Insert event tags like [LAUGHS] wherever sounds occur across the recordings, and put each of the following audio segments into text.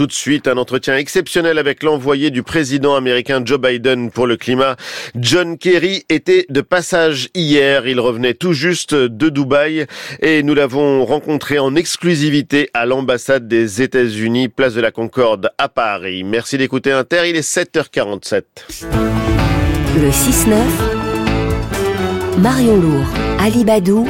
Tout de suite, un entretien exceptionnel avec l'envoyé du président américain Joe Biden pour le climat. John Kerry était de passage hier. Il revenait tout juste de Dubaï et nous l'avons rencontré en exclusivité à l'ambassade des États-Unis, place de la Concorde à Paris. Merci d'écouter Inter. Il est 7h47. Le 6-9, Marion Lourd, Ali Badou,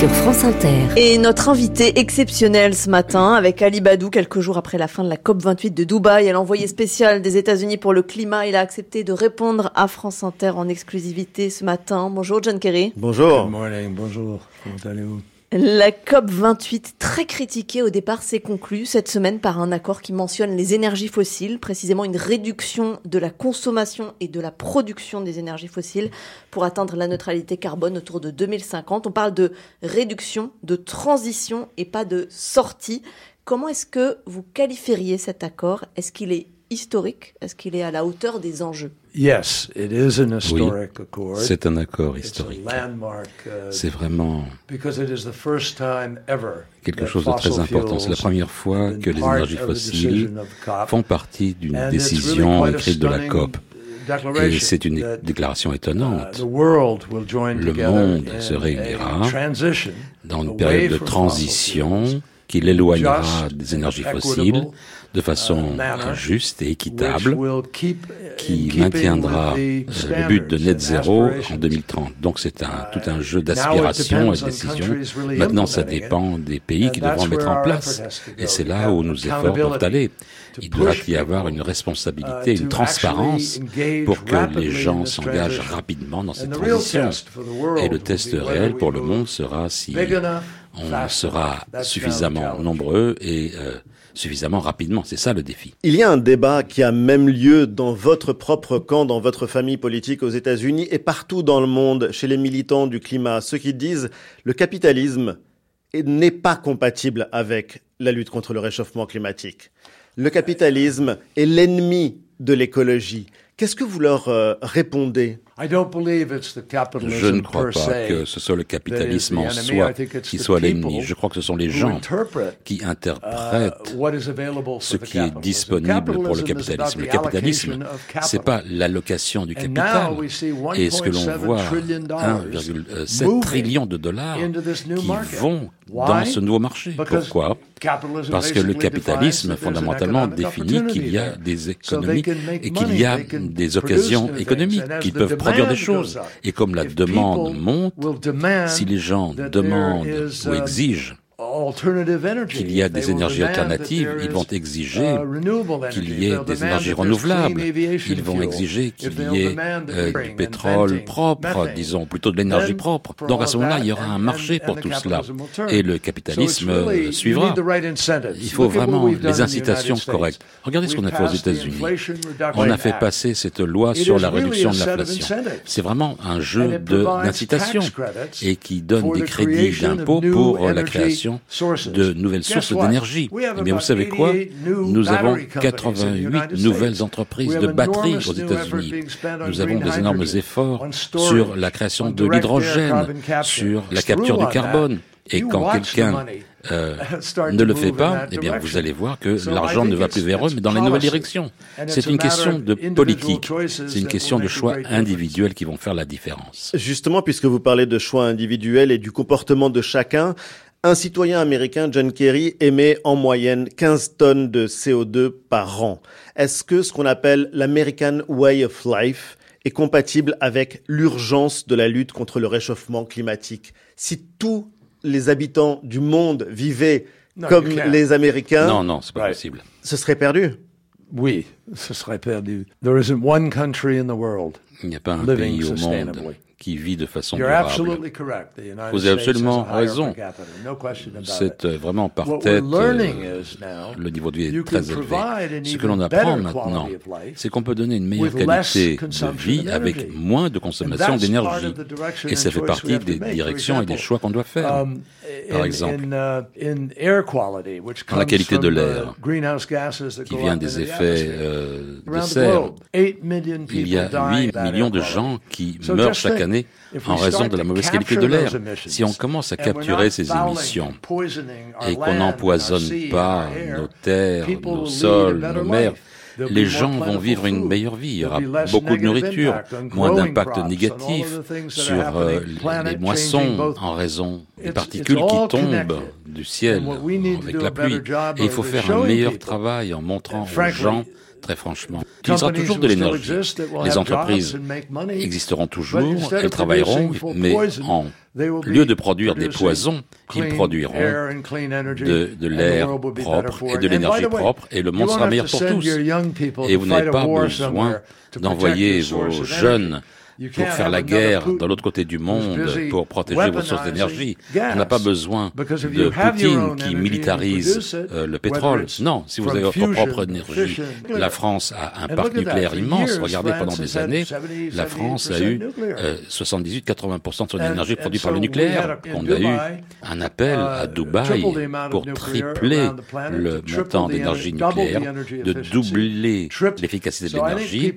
sur France Inter. Et notre invité exceptionnel ce matin avec Ali Badou, quelques jours après la fin de la COP28 de Dubaï, et l'envoyé spécial des États-Unis pour le climat, il a accepté de répondre à France Inter en exclusivité ce matin. Bonjour John Kerry. Bonjour. Good morning, bonjour, comment allez-vous? La COP28, très critiquée au départ, s'est conclue cette semaine par un accord qui mentionne les énergies fossiles, précisément une réduction de la consommation et de la production des énergies fossiles pour atteindre la neutralité carbone autour de 2050. On parle de réduction, de transition et pas de sortie. Comment est-ce que vous qualifieriez cet accord? Est-ce qu'il est historique? Est-ce qu'il est à la hauteur des enjeux? Yes, it is an Oui, historic accord. c'est un accord historique. uh, C'est vraiment because it is the first time ever quelque that chose de très fossil important. C'est la première fois que les énergies fossiles decision of the COP. font partie d'une décision écrite de la COP. Et c'est une déclaration uh, étonnante. Le monde se réunira Dans une période de transition qui l'éloignera des énergies fossiles de façon uh, manner, juste et équitable qui keeping maintiendra euh, le but de net zéro en aspirations. 2030. Donc c'est un, tout un jeu d'aspirations et de on décisions. countries really Maintenant, ça dépend des pays qui devront mettre en place. Et c'est là où nos efforts doivent aller. Il doit y avoir une responsabilité, uh, une to transparence pour que les gens s'engagent rapidement dans cette transition. Et le test réel pour le monde sera si on sera suffisamment nombreux et euh, suffisamment rapidement. C'est ça le défi. Il y a un débat qui a même lieu dans votre propre camp, dans votre famille politique aux États-Unis et partout dans le monde, chez les militants du climat, ceux qui disent le capitalisme n'est pas compatible avec la lutte contre le réchauffement climatique. Le capitalisme est l'ennemi de l'écologie. Qu'est-ce que vous leur euh, répondez? I don't believe it's the Je capitalism ne crois pas que ce soit le capitalisme en soi I think it's qui the soit people l'ennemi. Je crois que ce sont les who gens interpret, qui uh, interprètent what is available for ce the qui est capitalism. disponible pour le capitalisme. Le capitalisme, c'est pas l'allocation du capital. now we see Et ce que l'on 1.7 voit, trillion dollars 1,7 moving trillion de dollars into this new qui market. vont Why? dans ce nouveau marché. Because Pourquoi? capitalism Parce que le capitalisme fondamentalement définit qu'il y a des économies et qu'il y a des occasions économiques And as qui the peuvent produire des choses. Et comme la demande monte, si les gens demandent ou exigent qu'il y a des énergies alternatives, there ils vont exiger uh, qu'il y ait des énergies renouvelables. Ils vont exiger qu'il y ait euh, du pétrole propre, disons, plutôt de l'énergie propre. Donc à ce moment-là, il y aura un marché pour tout cela. Et le capitalisme euh, suivra. Il faut vraiment les incitations correctes. Regardez ce qu'on a fait aux États-Unis. On a fait passer cette loi sur la réduction de l'inflation. C'est vraiment un jeu d'incitation et qui donne des crédits d'impôt pour la energy création de nouvelles sources d'énergie. Have Eh bien, vous savez quoi? 88 new Nous avons battery companies in the 88 United nouvelles entreprises de batteries aux États-Unis. Nous avons des énormes efforts sur la création on de l'hydrogène, sur la capture du carbone. Et You quand quelqu'un euh, [LAUGHS] ne le fait pas, eh bien, vous allez voir que l'argent ne va plus vers eux, mais dans les nouvelles directions. C'est une question de politique. C'est une question de choix individuels qui vont faire la différence. Justement, puisque vous parlez de choix individuels et du comportement de chacun, un citoyen américain, John Kerry, émet en moyenne 15 tonnes de CO2 par an. Est-ce que ce qu'on appelle l'American Way of Life est compatible avec l'urgence de la lutte contre le réchauffement climatique? Si tous les habitants du monde vivaient No, comme les Américains, Non, non, c'est pas possible. ce serait perdu. Oui, ce serait perdu. There isn't one country in the world. Il n'y a pas un Living pays au monde sustainably. Qui vit de façon durable. Vous avez absolument raison. C'est euh, vraiment par tête. euh, le niveau de vie est très élevé. Ce que l'on apprend maintenant, c'est qu'on peut donner une meilleure qualité de vie avec moins de consommation d'énergie. Et ça fait partie des directions et des choix qu'on doit faire. Um, par exemple, uh, dans la qualité de uh, l'air, that qui vient des effets euh, de serre. globe, 8 million Il y a people die 8 of bad millions de gens qui meurent chaque année en raison de la mauvaise qualité de l'air. Si on commence à capturer ces émissions et qu'on n'empoisonne pas nos terres, nos sols, nos mers, les gens vont vivre une meilleure vie. Il y aura beaucoup de nourriture, moins d'impact négatif sur euh, les- moissons en raison des particules qui tombent du ciel avec la pluie. Et il faut faire un meilleur travail en montrant aux gens, très franchement, qu'il y aura toujours de l'énergie. Les entreprises existeront toujours, elles travailleront, mais en lieu de produire des poisons, ils produiront de, de l'air propre et de l'énergie propre et le monde sera meilleur pour tous. Et vous n'avez pas besoin d'envoyer vos jeunes pour faire la guerre dans l'autre côté du monde pour protéger vos sources d'énergie. On n'a pas besoin de Poutine qui militarise euh, le pétrole. Non, si vous avez votre propre énergie. La France a un parc nucléaire immense. Regardez, pendant des années, 70, la France a eu 78% nuclear. euh, 78-80% de son énergie produite par le nucléaire. On a eu un appel à uh, Dubaï amount of pour tripler le montant d'énergie nucléaire, de doubler l'efficacité de l'énergie,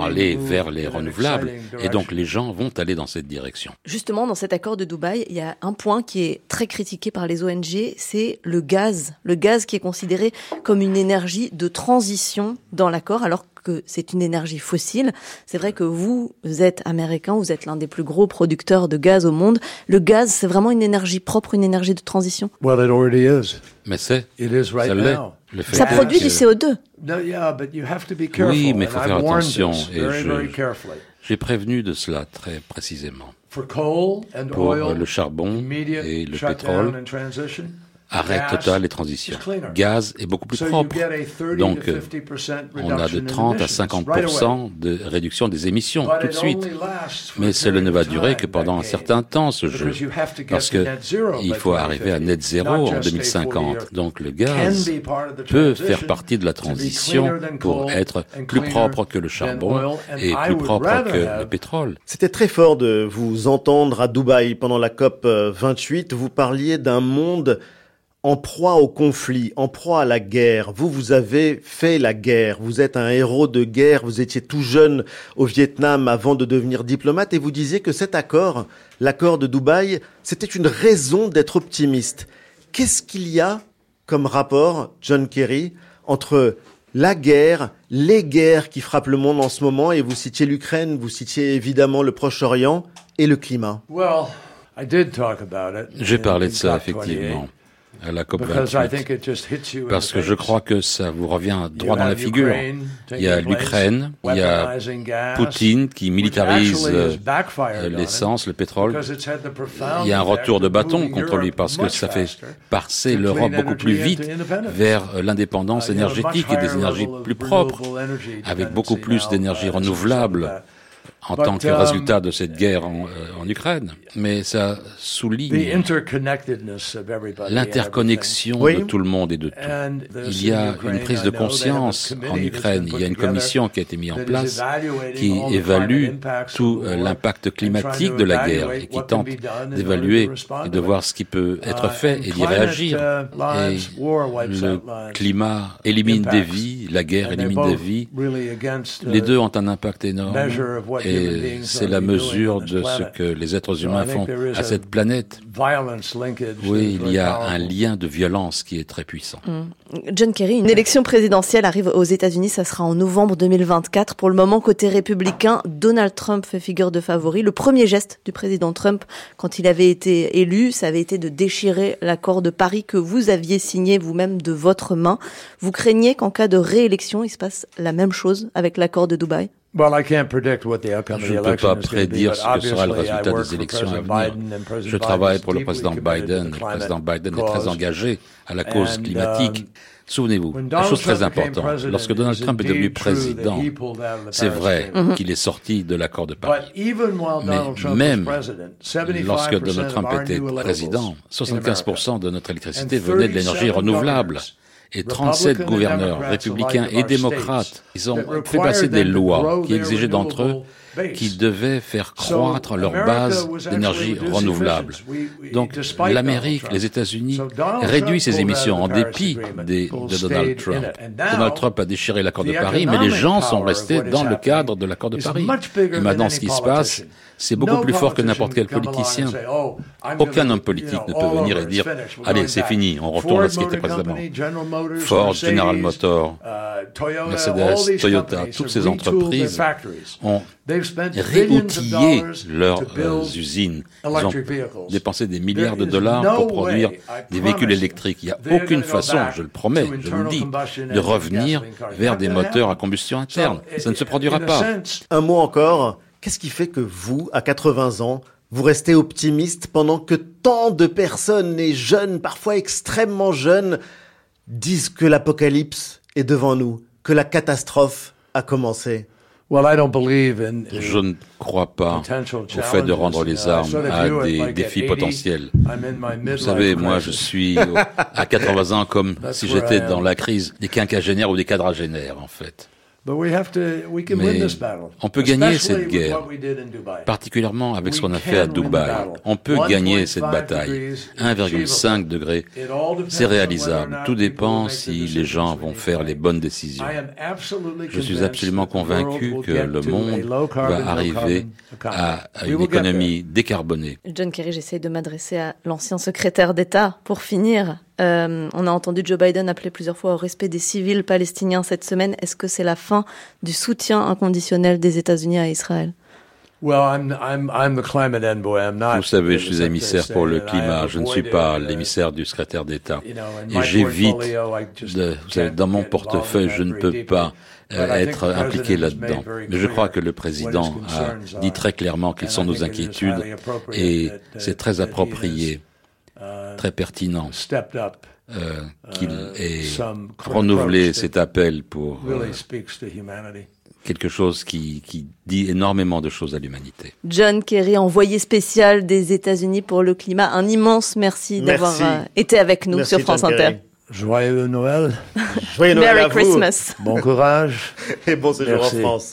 aller vers les renouvelables. Et donc les gens vont aller dans cette direction. Justement, dans cet accord de Dubaï, il y a un point qui est très critiqué par les ONG, c'est le gaz. Le gaz qui est considéré comme une énergie de transition dans l'accord, alors que c'est une énergie fossile. C'est vrai que vous êtes américain, vous êtes l'un des plus gros producteurs de gaz au monde. Le gaz, c'est vraiment une énergie propre, une énergie de transition? Well, it already is. Mais c'est, It is right ça now. Produit que- du CO2. No, yeah, but you have to be careful. Oui, mais and faut faire attention, et very, je- very carefully. J'ai prévenu de cela très précisément. Pour euh, le charbon et le pétrole. Arrêt Gas total et transition. is cleaner. Gaz est beaucoup plus propre. get a 30 Donc, to euh, 50% On a de reduction in 30 à emissions right away. 50% de réduction des émissions But tout de it suite. only lasts for Mais a cela ne va durer time, que pendant un certain temps, ce jeu. Because you have to get Parce que net zero il faut arriver à 2050, net zéro en just stay 2050. 40 Donc le can gaz be part of the peut transition faire partie de la to be transition cleaner than pour coal être and plus cleaner propre que le than charbon et plus propre que le pétrole. C'était très fort de vous entendre à Dubaï pendant la COP euh, 28. Vous parliez d'un monde en proie au conflit, en proie à la guerre. Vous, vous avez fait la guerre. Vous êtes un héros de guerre. Vous étiez tout jeune au Vietnam avant de devenir diplomate et vous disiez que cet accord, l'accord de Dubaï, c'était une raison d'être optimiste. Qu'est-ce qu'il y a comme rapport, John Kerry, entre la guerre, les guerres qui frappent le monde en ce moment, et vous citiez l'Ukraine, vous citiez évidemment le Proche-Orient, et le climat? Well, I did talk about it. J'ai parlé de in ça, COP 28, effectivement, à la COP Because I 28. think it just hits you in Parce que je crois que ça vous revient droit dans la figure. Il y a l'Ukraine, il y a Poutine qui militarise euh, l'essence, le pétrole. Il y a un retour de bâton contre lui parce que ça fait passer l'Europe beaucoup plus vite vers euh, l'indépendance Uh, énergétique et des énergies plus propres, avec beaucoup plus d'énergie renouvelable. En But, tant que um, résultat de cette guerre en, euh, en Ukraine. Mais ça souligne l'interconnexion de tout le monde et de tout. Il y a une prise de conscience en Ukraine. Il y a une commission qui a été mise en place qui évalue tout euh, l'impact climatique de la guerre et qui tente d'évaluer et de voir ce qui peut être Uh, fait and et d'y réagir. uh, Et le climat élimine des vies, la guerre élimine des vies. against, uh, Les deux ont un impact énorme et c'est la mesure de ce que les êtres humains font à cette planète. Oui, il y a un lien de violence qui est très puissant. John Kerry, une élection présidentielle arrive aux États-Unis, ça sera en novembre 2024. Pour le moment, côté républicain, Donald Trump fait figure de favori. Le premier geste du président Trump quand il avait été élu, ça avait été de déchirer l'accord de Paris que vous aviez signé vous-même de votre main. Vous craignez qu'en cas de réélection, il se passe la même chose avec l'accord de Dubaï? Well, I can't predict what the outcome Je ne peux pas prédire ce que sera le résultat des for élections à President venir. Biden, and President Je travaille Biden pour le is président Biden. the Le climate président Biden est très cause. engagé à la cause climatique. um, Souvenez-vous, When une Donald chose très Trump became importante. president, Lorsque Donald Trump est devenu indeed true that président, he pulled out of the c'est Paris vrai Agreement. qu'il est sorti de l'accord de Paris. But even while Mais Donald Trump même was president, 75% Lorsque Donald of Trump our était président, renewables in America 75% de notre électricité venait de l'énergie 37 renouvelable. Et 37 gouverneurs républicains et démocrates, ils ont fait passer des lois qui exigeaient d'entre eux qui devaient faire croître leur base d'énergie renouvelable. Donc l'Amérique, les États-Unis réduisent ses émissions en dépit des, de Donald Trump. Donald Trump a déchiré l'accord de Paris, mais les gens sont restés dans le cadre de l'accord de Paris. Et maintenant, ce qui se passe, c'est beaucoup plus fort que n'importe quel politicien. Aucun homme politique ne peut venir et dire Allez, c'est fini, on retourne à ce qui était précédemment. Ford, General Motors, Mercedes, Toyota, toutes ces entreprises ont réoutillé leurs usines. Ils ont dépensé des milliards de dollars pour produire des véhicules électriques. Il n'y a aucune façon, je le promets, je le dis, de revenir vers des moteurs à combustion interne. Ça ne se produira pas. Un mot encore. Qu'est-ce qui fait que vous, à 80 ans, vous restez optimiste pendant que tant de personnes, et jeunes, parfois extrêmement jeunes, disent que l'apocalypse est devant nous, que la catastrophe a commencé? Je ne crois pas au fait de rendre les armes à des défis potentiels. Vous savez, moi, je suis à [LAUGHS] 80 ans comme si j'étais dans la crise des quinquagénaires ou des quadragénaires, en fait. Mais on peut gagner cette guerre, particulièrement avec ce qu'on a fait à Dubaï. On peut gagner cette bataille. 1,5 degré, c'est réalisable. Tout dépend si les gens vont faire les bonnes décisions. Je suis absolument convaincu que le monde va arriver à une économie décarbonée. John Kerry, j'essaie de m'adresser à l'ancien secrétaire d'État pour finir. Euh, on a entendu Joe Biden appeler plusieurs fois au respect des civils palestiniens cette semaine. Est-ce que c'est la fin du soutien inconditionnel des États-Unis à Israël? Vous savez, je suis émissaire pour le climat. Je ne suis pas l'émissaire du secrétaire d'État. Et j'évite, de, vous savez, dans mon portefeuille, je ne peux pas euh, être impliqué là-dedans. Mais je crois que le président a dit très clairement quelles sont nos inquiétudes et c'est très approprié très pertinent euh, qu'il ait renouvelé cet appel pour euh, quelque chose qui, qui dit énormément de choses à l'humanité. John Kerry, envoyé spécial des États-Unis pour le climat, un immense merci, d'avoir euh, été avec nous sur France Inter. Joyeux Noël. [LAUGHS] Joyeux Noël Merry à vous. Christmas. Bon courage. [LAUGHS] Et bon séjour en. France.